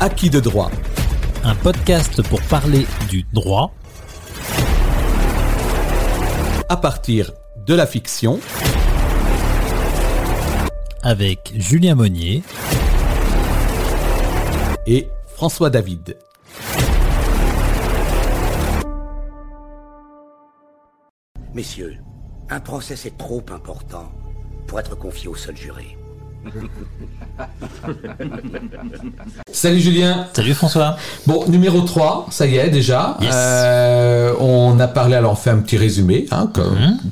Acquis de droit. Un podcast pour parler du droit à partir de la fiction avec Julien Monnier et François David. Messieurs, un procès c'est trop important pour être confié au seul juré. Salut Julien. Salut François. Bon, numéro 3, ça y est déjà. Yes. Euh, on a parlé, alors on fait un petit résumé. Hein,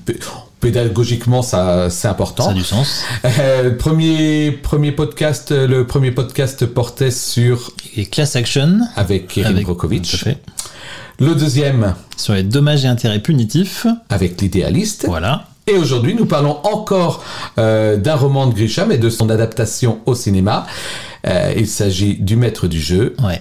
p- Pédagogiquement, ça, c'est important. Ça a du sens. Euh, premier, premier podcast, euh, le premier podcast portait sur Et Class Action. avec Erin fait. Le deuxième Sur les dommages et intérêts punitifs. avec l'idéaliste. Voilà. Et aujourd'hui, nous parlons encore euh, d'un roman de Grisham et de son adaptation au cinéma. Euh, il s'agit du maître du jeu. Ouais.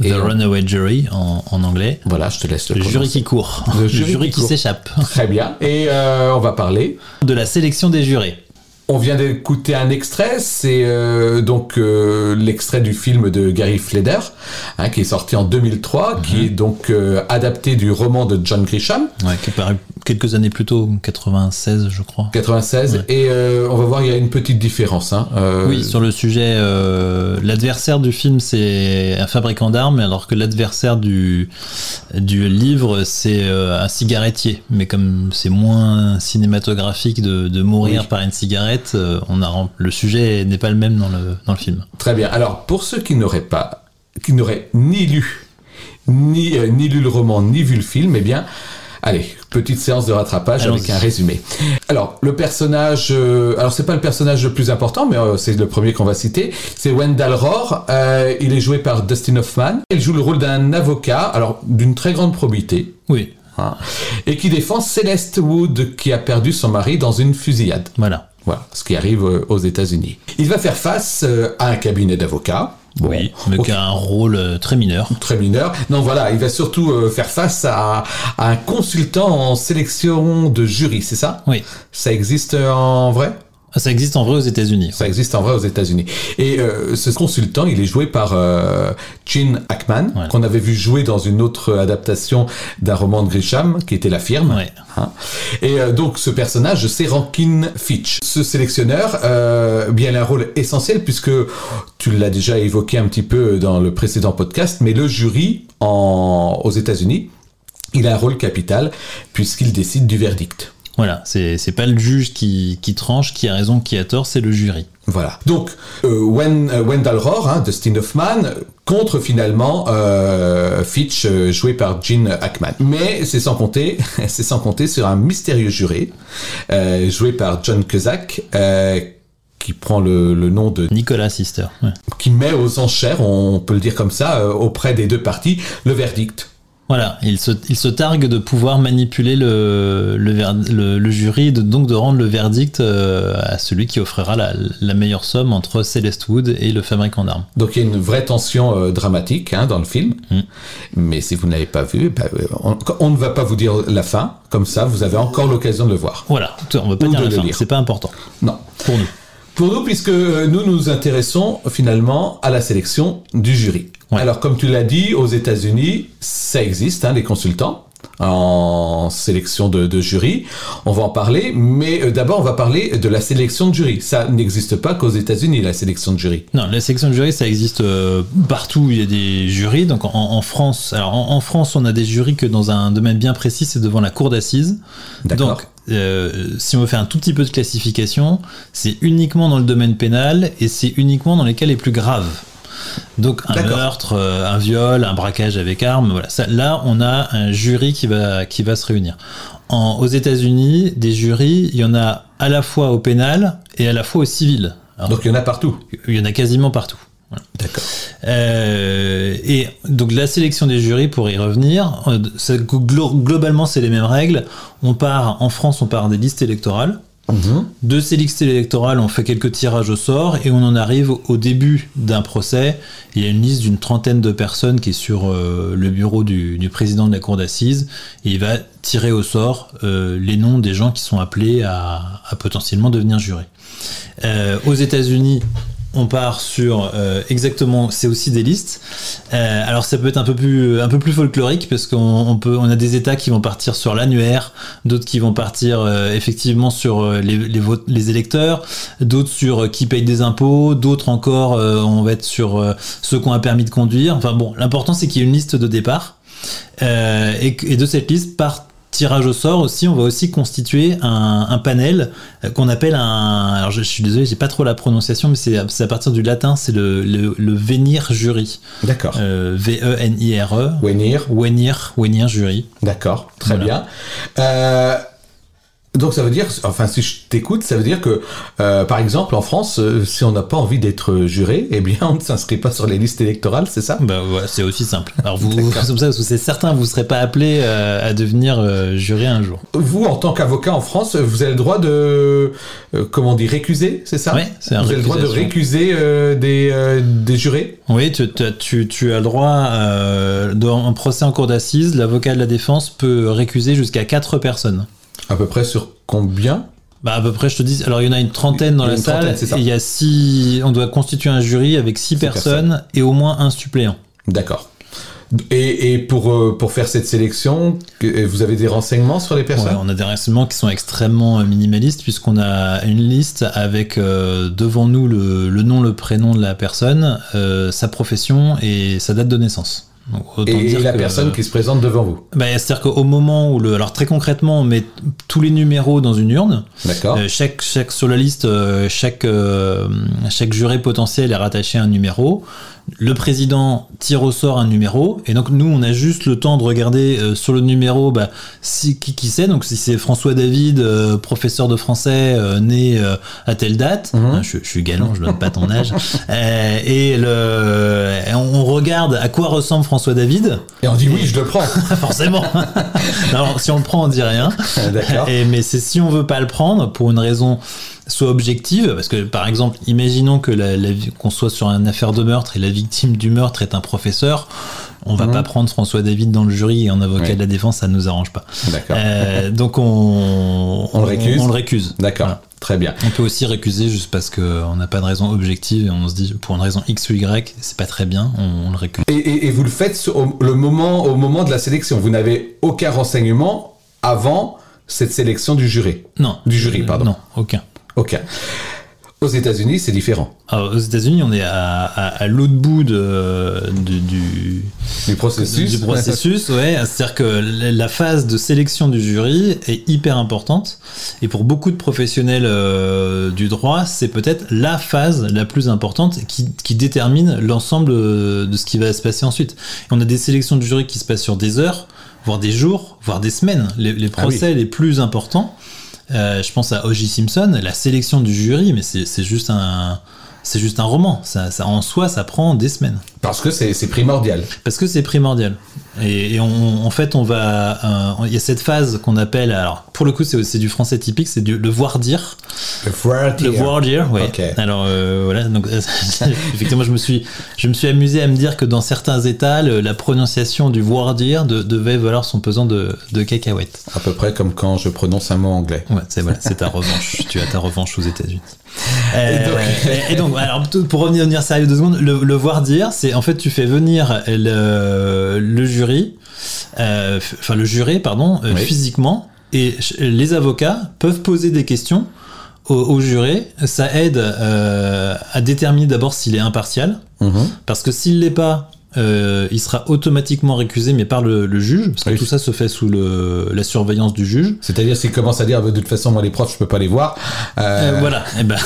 The Et on- Runaway Jury en, en anglais. Voilà, je te laisse le Le jury qui court. Le jury qui s'échappe. Très bien. Et euh, on va parler. De la sélection des jurés. On vient d'écouter un extrait, c'est euh, donc euh, l'extrait du film de Gary Fleder, hein, qui est sorti en 2003, qui est donc euh, adapté du roman de John Grisham, Ouais, qui est paru quelques années plus tôt, 96 je crois. 96, Ouais. et euh, on va voir, il y a une petite différence. Hein, euh, Oui, sur le sujet, euh, l'adversaire du film c'est un fabricant d'armes, alors que l'adversaire du, du livre c'est un cigarettier. Mais comme c'est moins cinématographique de, de mourir Oui. par une cigarette, on a le sujet n'est pas le même dans le, dans le film. Très bien. Alors, pour ceux qui n'auraient pas, qui n'auraient ni lu, ni, euh, ni lu le roman, ni vu le film, eh bien, allez, petite séance de rattrapage avec un résumé. Alors, le personnage, euh, alors c'est pas le personnage le plus important, mais euh, c'est le premier qu'on va citer. C'est Wendell Rohr. Euh, il est joué par Dustin Hoffman. Il joue le rôle d'un avocat, alors d'une très grande probité. Oui, hein, et qui défend Celeste Wood qui a perdu son mari dans une fusillade. voilà. Voilà, ce qui arrive euh, aux États-Unis. Il va faire face à un cabinet d'avocats. Bon, oui, mais ok, qui a un rôle euh, très mineur. très mineur. Non, voilà, il va surtout euh, faire face à, à un consultant en sélection de jury, c'est ça? Oui, Ça existe en vrai? Ça existe en vrai aux États-Unis. Ça existe en vrai aux États-Unis. Et euh, ce consultant, il est joué par euh, Gene Hackman, Ouais. qu'on avait vu jouer dans une autre adaptation d'un roman de Grisham, qui était La Firme. Ouais. Hein. Et euh, donc ce personnage, c'est Rankin Fitch. Ce sélectionneur, euh, bien il a un rôle essentiel puisque tu l'as déjà évoqué un petit peu dans le précédent podcast, mais le jury en, aux États-Unis, il a un rôle capital puisqu'il décide du verdict. Voilà, c'est c'est pas le juge qui, qui tranche, qui a raison, qui a tort, c'est le jury. Voilà. Donc, euh, Wen- euh, Wendell Rohr, hein, Dustin Hoffman, contre finalement euh, Fitch, euh, joué par Gene Hackman. Mais c'est sans compter, c'est sans compter sur un mystérieux juré, euh, joué par John Cusack, euh, qui prend le, le nom de, Nicolas Sister. ouais. qui met aux enchères, on peut le dire comme ça, auprès des deux parties, le verdict. Voilà, il se, il se targue de pouvoir manipuler le, le, ver- le, le jury, de, donc de rendre le verdict euh, à celui qui offrira la, la meilleure somme entre Celeste Wood et le fabricant d'armes. Donc il y a une vraie tension euh, dramatique hein, dans le film. Mm. Mais si vous ne l'avez pas vu, bah, euh, on, on ne va pas vous dire la fin. Comme ça, vous avez encore l'occasion de le voir. Voilà, on va pas Ou dire la fin, c'est pas important Non. pour nous. Pour nous, puisque nous nous intéressons finalement à la sélection du jury. Ouais. Alors, comme tu l'as dit, aux États-Unis, ça existe, hein, les consultants en sélection de, de jury. On va en parler, mais euh, d'abord, on va parler de la sélection de jury. Ça n'existe pas qu'aux États-Unis, la sélection de jury. Non, la section de jury, ça existe euh, partout où il y a des jurys. Donc en, en France, alors en, en France, on a des jurys que dans un domaine bien précis, c'est devant la cour d'assises. D'accord. Donc, euh, si on veut faire un tout petit peu de classification, c'est uniquement dans le domaine pénal et c'est uniquement dans les cas les plus graves. Donc un meurtre, euh, un viol, un braquage avec arme, voilà. Ça, là, on a un jury qui va qui va se réunir. En, aux États-Unis, des jurys, il y en a à la fois au pénal et à la fois au civil. Alors, Donc, il y en a partout. il y en a quasiment partout. Voilà. D'accord. Euh, et donc la sélection des jurys, pour y revenir, euh, ça- globalement c'est les mêmes règles. On part en France, on part des listes électorales. De ces listes électorales, on fait quelques tirages au sort et on en arrive au début d'un procès. Il y a une liste d'une trentaine de personnes qui est sur euh, le bureau du, du président de la cour d'assises et il va tirer au sort euh, les noms des gens qui sont appelés à, à potentiellement devenir jurés. Euh, aux États-Unis, on part sur euh, exactement, c'est aussi des listes. Euh, alors ça peut être un peu plus, un peu plus folklorique parce qu'on on peut, on a des États qui vont partir sur l'annuaire, d'autres qui vont partir euh, effectivement sur les, les, électeurs, d'autres sur qui paye des impôts, d'autres encore, on va être sur ceux qui ont un permis de conduire. Enfin bon, l'important c'est qu'il y ait une liste de départ. Et, et, de cette liste partent tirage au sort aussi, on va aussi constituer un, panel euh, qu'on appelle un. Alors je, suis désolé, j'ai pas trop la prononciation, mais c'est à partir du latin, c'est le, le, venir jury. D'accord. Euh, V-E-N-I-R-E. Venir. Venir, venir jury. D'accord, très bien. Euh, donc ça veut dire, enfin si je t'écoute, ça veut dire que, euh, par exemple, en France, euh, si on n'a pas envie d'être juré, eh bien on ne s'inscrit pas sur les listes électorales, c'est ça? Bah ouais, c'est aussi simple. Alors vous, comme ça, c'est certain, vous ne serez pas appelé euh, à devenir juré un jour. Vous, en tant qu'avocat en France, vous avez le droit de, comment on dit, récuser, c'est ça? Oui, c'est un Vous avez le droit de récuser des, des jurés? Oui, tu, tu, tu, as le droit, dans un procès en cour d'assises, l'avocat de la défense peut récuser jusqu'à 4 personnes. À peu près sur combien bah à peu près, je te dis. Alors il y en a une trentaine dans la salle. Et il y a six. On doit constituer un jury avec six, personnes, et au moins un suppléant. D'accord. Et, et, pour, euh, pour faire cette sélection, vous avez des renseignements sur les personnes On a des renseignements qui sont extrêmement euh, minimalistes puisqu'on a une liste avec euh, devant nous le, le, nom, le prénom de la personne, sa profession et sa date de naissance et la personne qui se présente devant vous. Bah, C'est-à-dire qu'au moment où le, alors très concrètement, on met tous les numéros dans une urne. D'accord. Euh, chaque, chaque sur la liste, euh, chaque euh, chaque juré potentiel est rattaché à un numéro le président tire au sort un numéro et donc nous on a juste le temps de regarder euh, sur le numéro bah, si, qui, qui c'est. Donc si c'est François David euh, professeur de français euh, né à telle date. Mhm. hein, je, suis galant je donne pas ton âge. Et le on regarde à quoi ressemble François David. Et on dit oui je le prends. Forcément. Alors si on le prend on dit rien. D'accord. Mais c'est si on veut pas le prendre pour une raison soit objective, parce que par exemple, imaginons que la, qu'on soit sur une affaire de meurtre et la victime du meurtre est un professeur, on va mhm. pas prendre François David dans le jury et en avocat de la défense, ça nous arrange pas. D'accord. Euh, donc on, on, le récuse. On, le récuse. D'accord. Très bien. On peut aussi récuser juste parce qu'on n'a pas de raison objective et on se dit pour une raison X ou Y, c'est pas très bien, on, le récuse. Et, et, vous le faites au, le moment, au moment de la sélection. Vous n'avez aucun renseignement avant cette sélection du jury. Non. Du jury, pardon. Non, aucun. Ok. Aux États-Unis, c'est différent. aux États-Unis, on est à, l'autre bout de, du, du processus. Du processus, ouais. C'est-à-dire que la phase de sélection du jury est hyper importante. Et pour beaucoup de professionnels euh, du droit, c'est peut-être la phase la plus importante qui, qui détermine l'ensemble de ce qui va se passer ensuite. on a des sélections du jury qui se passent sur des heures, voire des jours, voire des semaines. Les, ah procès les plus importants je pense à O.J. Simpson, la sélection du jury, mais c'est juste un c'est juste un roman. Ça, ça, en soi, ça prend des semaines. Parce que c'est primordial. Parce que c'est primordial. Et, en fait, on va. Euh, il y a cette phase qu'on appelle. Alors, pour le coup, c'est du français typique, c'est le voir dire. Le voir dire. Le voir dire, oui. Alors, euh, voilà. Donc, effectivement, je me, suis, je me suis amusé à me dire que dans certains États, la prononciation du voir dire devait valoir son pesant de, de cacahuètes. À peu près comme quand je prononce un mot anglais. Ouais, c'est voilà, ta revanche. tu as ta revanche aux États-Unis. et donc, alors, pour revenir sérieux deux secondes, le, voir dire, c'est en fait, tu fais venir le, jury, euh, enfin le juré, pardon, euh, physiquement, et les avocats peuvent poser des questions au, juré. Ça aide euh, à déterminer d'abord s'il est impartial, mhm. parce que s'il l'est pas, euh, il sera automatiquement récusé, mais par le, juge, parce que tout ça se fait sous le, la surveillance du juge. C'est-à-dire s'il commence à dire de toute façon moi les profs je peux pas les voir. Euh... Euh, voilà. Et ben,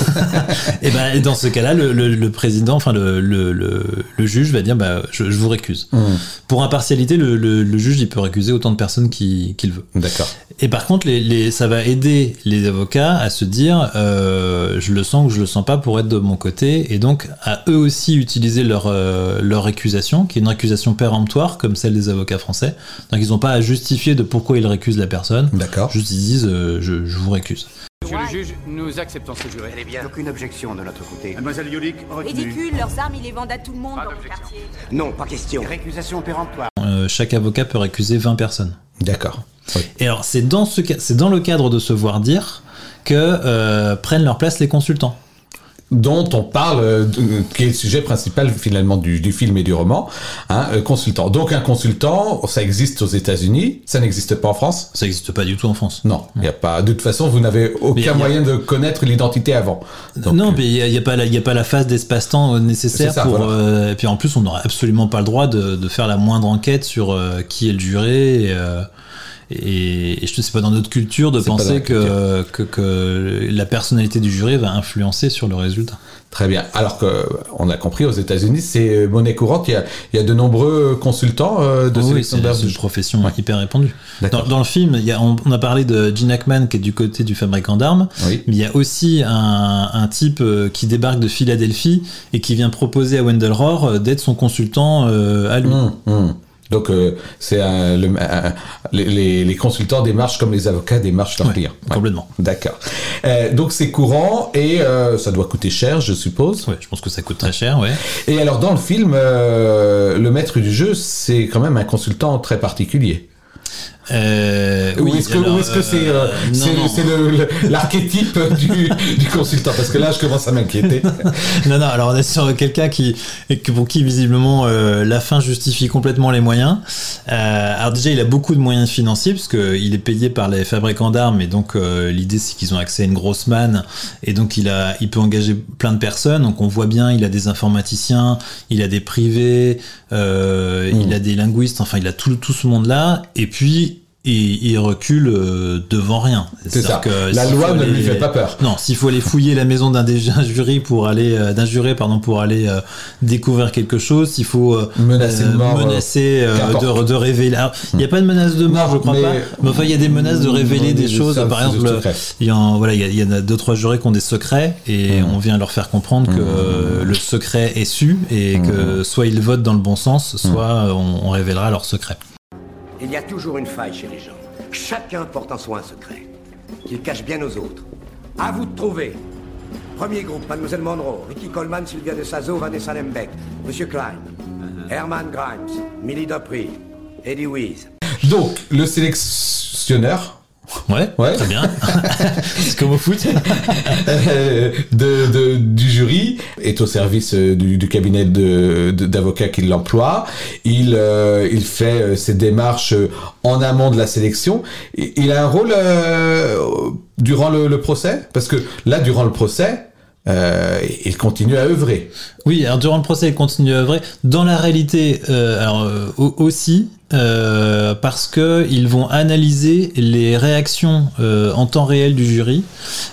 et ben dans ce cas-là, le, le, président, enfin le, juge va dire bah je, je vous récuse. Mmh. Pour impartialité, le, juge il peut récuser autant de personnes qu'il veut. D'accord. Et par contre, les, les, ça va aider les avocats à se dire je le sens ou je le sens pas pour être de mon côté, et donc à eux aussi utiliser leur leur récusation qui est une accusation péremptoire, comme celle des avocats français. Donc ils n'ont pas à justifier de pourquoi ils récusent la personne. D'accord. Juste ils disent euh, je, vous récuse. Monsieur le juge, nous acceptons ce juré. Eh bien. Aucune objection de notre côté. Mademoiselle Yolik, Ridicule, leurs armes, ils les vendent à tout le monde dans le quartier. Non, pas question. Récusation péremptoire. Euh, chaque avocat peut récuser 20 personnes. D'accord. Et alors, c'est dans, ce, c'est dans le cadre de se voir dire que euh, prennent leur place les consultants. Dont on parle, euh, qui est le sujet principal finalement du, du film et du roman, hein, euh, consultant. Donc un consultant, ça existe aux États-Unis, ça n'existe pas en France? Ça n'existe pas du tout en France. Non, il y a pas. De toute façon, vous n'avez aucun a- moyen de connaître l'identité avant. Donc, non, euh, mais il n'y a, il y a pas la- il y a pas la phase d'espace-temps euh, nécessaire ça, pour. voilà. euh, et puis en plus, on n'aurait absolument pas le droit de, de faire la moindre enquête sur euh, qui est le juré. Et, euh, et, et je ne sais pas dans notre culture de C'est penser que, que, que la personnalité du jury va influencer sur le résultat. Très bien. Alors que on a compris aux États-Unis, c'est monnaie courante. Il y a, il y a de nombreux consultants euh, de sélection c'est c'est une du- profession hyper répandue. Dans, dans le film, il y a, on, on a parlé de Gene Hackman qui est du côté du fabricant d'armes, Oui. mais il y a aussi un, un type euh, qui débarque de Philadelphie et qui vient proposer à Wendell Rohr euh, d'être son consultant euh, à lui. Hum, hum. Donc euh, c'est un- le- les, les- consultants démarchent comme les avocats démarchent leurs Ouais, clients. Ouais. Complètement. D'accord. Euh, donc c'est courant et euh, ça doit coûter cher, je suppose. Ouais, je pense que ça coûte très cher, ouais. Et alors dans le film, euh, le maître du jeu, c'est quand même un consultant très particulier. Euh, Ou oui, est-ce que alors, ou est-ce que c'est euh, euh, le- l'archétype du, du consultant? Parce que là, je commence à m'inquiéter. non, non, alors on est sur quelqu'un qui, pour qui visiblement euh, la fin justifie complètement les moyens. Euh, alors déjà, il a beaucoup de moyens financiers parce qu'il est payé par les fabricants d'armes et donc euh, l'idée c'est qu'ils ont accès à une grosse manne et donc il a, il peut engager plein de personnes. Donc on voit bien, il a des informaticiens, il a des privés, euh, il a des linguistes, enfin il a tout, tout ce monde-là. Et puis il, il recule euh, devant rien. C'est ça. C'est-à-dire que La loi ne lui fait pas peur. non, s'il faut aller fouiller la maison d'un jury pour aller euh, d'un juré pardon pour aller euh, découvrir quelque chose, s'il faut euh, Menacer de mort, menacer euh, qu'importe. de, de révéler. Alors, Il n'y a pas de menace de mort, Non, je crois mais- pas. Mais enfin, il y a des menaces de révéler des Des choses. Par exemple, il y, en, voilà, il y, a- il y en a deux trois jurés qui ont des secrets et Mmh. on vient leur faire comprendre que le secret est su et Mmh. que soit ils votent dans le bon sens, soit on, on révélera leur secret. Il y a toujours une faille chez les gens. Chacun porte en soi un secret. Qu'il cache bien aux autres. À vous de trouver. Premier groupe, Mademoiselle Monroe, Ricky Coleman, Sylvia de Sazo, Vanessa Lembeck, Monsieur Klein, Herman Grimes, Millie Dupree, Eddie Weese. Donc le sélectionneur Ouais, Ouais. très bien. C'est comme au foot. euh, de, de- du jury est au service euh, du, du cabinet de- de- d'avocats qui l'emploie. Il, euh, il fait euh, ses démarches en amont de la sélection. Il a un rôle euh, durant le, le procès? Parce que là, durant le procès, euh, il continue à œuvrer. Oui, alors durant le procès, il continue à œuvrer. Dans la réalité, euh, alors euh, au- aussi, euh, parce que ils vont analyser les réactions euh, en temps réel du jury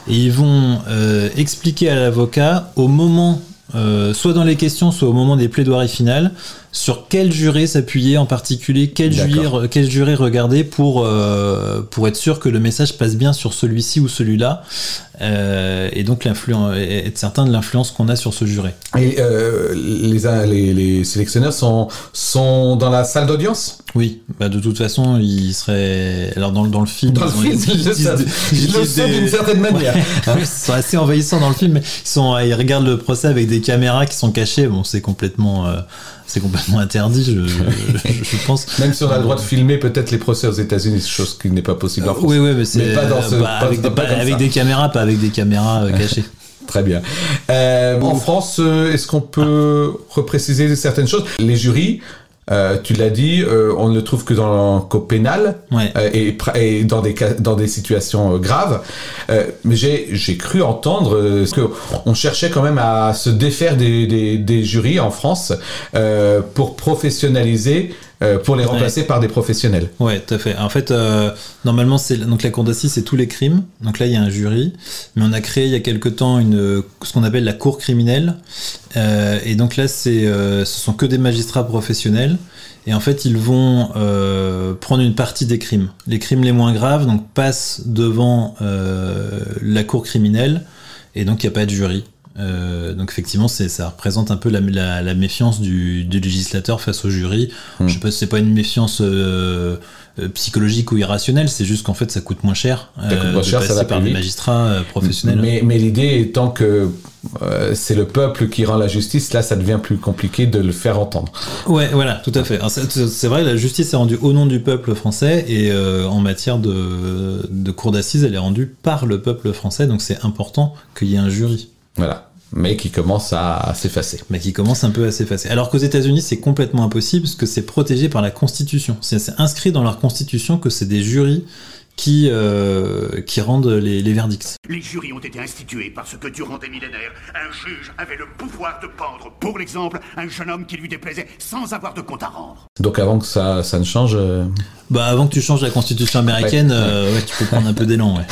et ils vont euh, expliquer à l'avocat au moment, soit dans les questions, soit au moment des plaidoiries finales, sur quel juré s'appuyer en particulier, quel juré, quel juré regarder pour euh, pour être sûr que le message passe bien sur celui-ci ou celui-là, euh, et donc être certain de l'influence qu'on a sur ce juré. Et euh, les, les, les sélectionneurs sont, sont dans la salle d'audience? Oui, bah de toute façon, il serait. Alors dans, le- dans le film. Dans le ils film, ils le ils des- d'une certaine manière. Ouais, ils sont assez envahissants dans le film. mais Ils sont, ils regardent le procès avec des caméras qui sont cachées. Bon, c'est complètement, euh, c'est complètement interdit, je, je, je pense. Même si on a le droit de filmer peut-être les procès aux États-Unis, chose qui n'est pas possible en France. Oui, oui, mais c'est Mais pas dans ce- euh, pas- avec, pas des, pas- comme avec ça. des caméras, pas avec des caméras euh, cachées. Très bien. Euh, en France, euh, est-ce qu'on peut repréciser certaines choses? Les jurys, euh, tu l'as dit, euh, on ne le trouve que dans le code pénal Ouais. euh, et, dans des cas- dans des situations graves. Euh, mais j'ai j'ai cru entendre euh, que on cherchait quand même à se défaire des, des, des jurys en France euh, pour professionnaliser, euh, pour les remplacer par des professionnels. Ouais, tout à fait. En fait, euh, normalement, c'est donc la cour d'assises, c'est tous les crimes. Donc là, il y a un jury, mais on a créé il y a quelque temps une ce qu'on appelle la cour criminelle. Euh, et donc là, c'est ce sont que des magistrats professionnels. Et en fait, ils vont prendre une partie des crimes. Les crimes les moins graves, donc passent devant la cour criminelle, et donc il n'y a pas de jury. Euh, donc effectivement, ça représente un peu la, la, la méfiance du, du législateur face au jury. Je sais pas, si c'est pas une méfiance euh, euh, psychologique ou irrationnelle, c'est juste qu'en fait ça coûte moins cher, euh, Ça coûte moins de cher, ça va par des magistrats euh, professionnels. Mais, mais l'idée étant que euh, c'est le peuple qui rend la justice, là ça devient plus compliqué de le faire entendre. Ouais, voilà, tout à fait. C'est c'est vrai, la justice est rendue au nom du peuple français et euh, en matière de, de cour d'assises, elle est rendue par le peuple français, donc c'est important qu'il y ait un jury. Voilà. mais qui commence à, à s'effacer. Mais qui commence un peu à s'effacer. Alors qu'aux États-Unis, c'est complètement impossible parce que c'est protégé par la Constitution. C'est inscrit dans leur Constitution que c'est des jurys qui, euh, qui rendent les, les verdicts. Les jurys ont été institués parce que durant des millénaires, un juge avait le pouvoir de pendre, pour l'exemple, un jeune homme qui lui déplaisait sans avoir de compte à rendre. Donc avant que ça, ça ne change, euh, Bah avant que tu changes la Constitution américaine, Ouais. euh, ouais, tu peux prendre un peu d'élan. Ouais.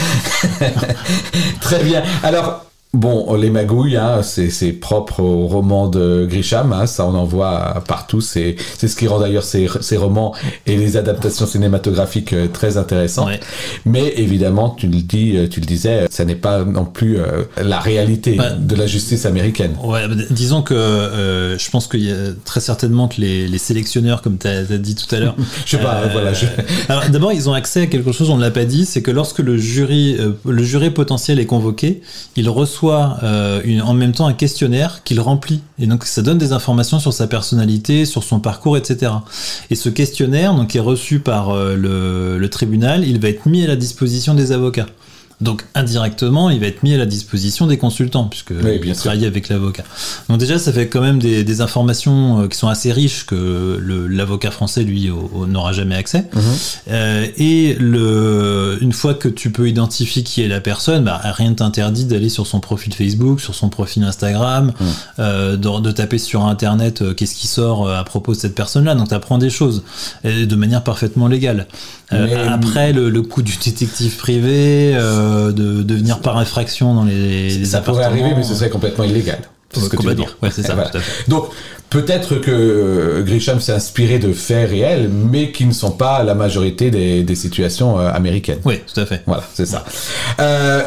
Très bien. Alors, bon, les magouilles, hein, c'est propre au roman de Grisham, hein, ça on en voit partout. C'est c'est ce qui rend d'ailleurs ces, ces romans et les adaptations cinématographiques euh, très intéressants. Ouais. Mais évidemment, tu le dis, euh, tu le disais, ça n'est pas non plus euh, la réalité Bah, de la justice américaine. Ouais, bah, disons que euh, je pense qu'il y a très certainement que les, les sélectionneurs, comme tu as, dit tout à l'heure. Je sais pas, euh, voilà. Je... Alors d'abord, ils ont accès à quelque chose, on ne l'a pas dit, c'est que lorsque le jury, euh, le jury potentiel est convoqué, il reçoit euh, en même temps un questionnaire qu'il remplit. Et donc ça donne des informations sur sa personnalité, sur son parcours, etc. Et ce questionnaire, donc, est reçu par euh, le tribunal, il va être mis à la disposition des avocats. Donc indirectement, il va être mis à la disposition des consultants, puisque Oui, bien il travaille avec l'avocat. Donc déjà, ça fait quand même des, des informations euh, qui sont assez riches que l'avocat français, lui, au- au- n'aura jamais accès. Mhm. Euh, et le, une fois que tu peux identifier qui est la personne, bah, rien ne t'interdit d'aller sur son profil Facebook, sur son profil Instagram, Mhm. euh, de, de taper sur Internet euh, qu'est-ce qui sort à propos de cette personne-là. Donc tu apprends des choses et de manière parfaitement légale. Mais- après, le, le coup du détective privé, euh, de, de venir par infraction dans les, les ça pourrait arriver, mais ce serait complètement illégal. C'est ce que tu veux dire. Ouais, c'est ça, Voilà. Donc, peut-être que euh, Grisham s'est inspiré de faits réels, mais qui ne sont pas la majorité des, des situations euh, américaines. Oui, tout à fait. Voilà, c'est ça. Euh,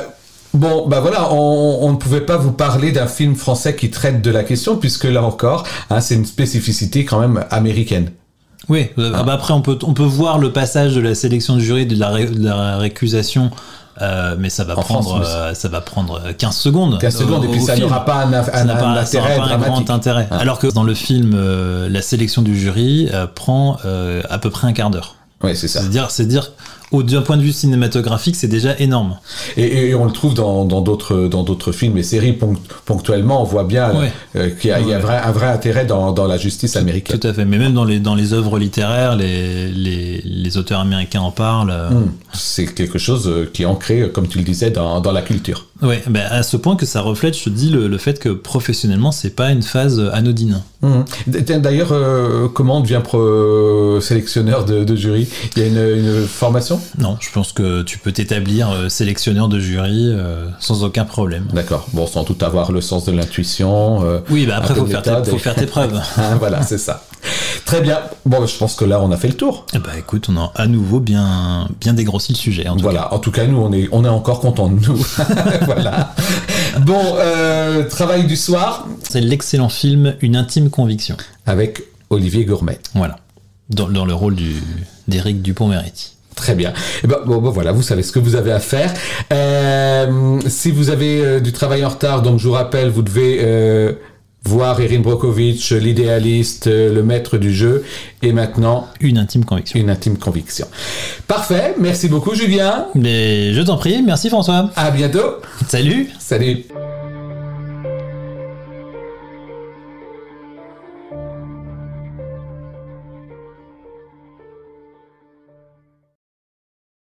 bon, bah voilà, on, on ne pouvait pas vous parler d'un film français qui traite de la question, puisque là encore, hein, c'est une spécificité quand même américaine. Oui, euh, bah après on peut, on peut voir le passage de la sélection du jury, de la, ré- de la récusation, euh, mais ça va, En prendre, France, euh, ça va prendre 15 secondes. 15 secondes, et puis ça n'aura pas un, un- Ça un pas, ça intérêt aura pas un dramatique. grand intérêt. Ah. Alors que dans le film, euh, la sélection du jury euh, prend euh, à peu près un quart d'heure. Oui, c'est ça. C'est dire, c'est dire, au d'un point de vue cinématographique, c'est déjà énorme. Et, et on le trouve dans d'autres dans d'autres films et séries ponct- ponctuellement. On voit bien Ouais. euh, qu'il y a, il y a Ouais. vrai- un vrai intérêt dans, dans la justice américaine. Tout à fait. Mais même dans les, dans les œuvres littéraires, les, les, les auteurs américains en parlent. euh, Hmm. C'est quelque chose euh, qui est ancré, comme tu le disais, dans, dans la culture. Ouais, ben à ce point que ça reflète, je te dis, le, le fait que professionnellement, c'est pas une phase anodine. Tiens, D'ailleurs, euh, comment on devient pro- sélectionneur de, de jury? Il y a une, une formation? Non, je pense que tu peux t'établir euh, sélectionneur de jury euh, sans aucun problème. D'accord. Bon, sans doute avoir le sens de l'intuition. euh, Oui, bah après, peu faut faire, tes, méthode faut et- faire tes preuves. Ah, voilà, c'est ça. Très bien. Bon, je pense que là, on a fait le tour. Eh bah écoute, on a à nouveau bien, bien dégrossi le sujet. En tout Voilà. En tout cas, nous, on est, on est encore contents de nous. voilà. Bon, travail du soir cas. C'est l'excellent film Une intime conviction. avec Olivier Gourmet. Voilà. Dans, dans le rôle d'Éric Dupont-Moretti. Très bien. Eh ben, bon, bon, voilà, vous savez ce que vous avez à faire. Euh, si vous avez euh, du travail en retard, donc je vous rappelle, vous devez euh, voir Erin Brockovich, l'idéaliste, le maître du jeu, et maintenant Une intime conviction. une intime conviction. Parfait. Merci beaucoup, Julien. Mais je t'en prie, merci François. À bientôt. Salut Salut.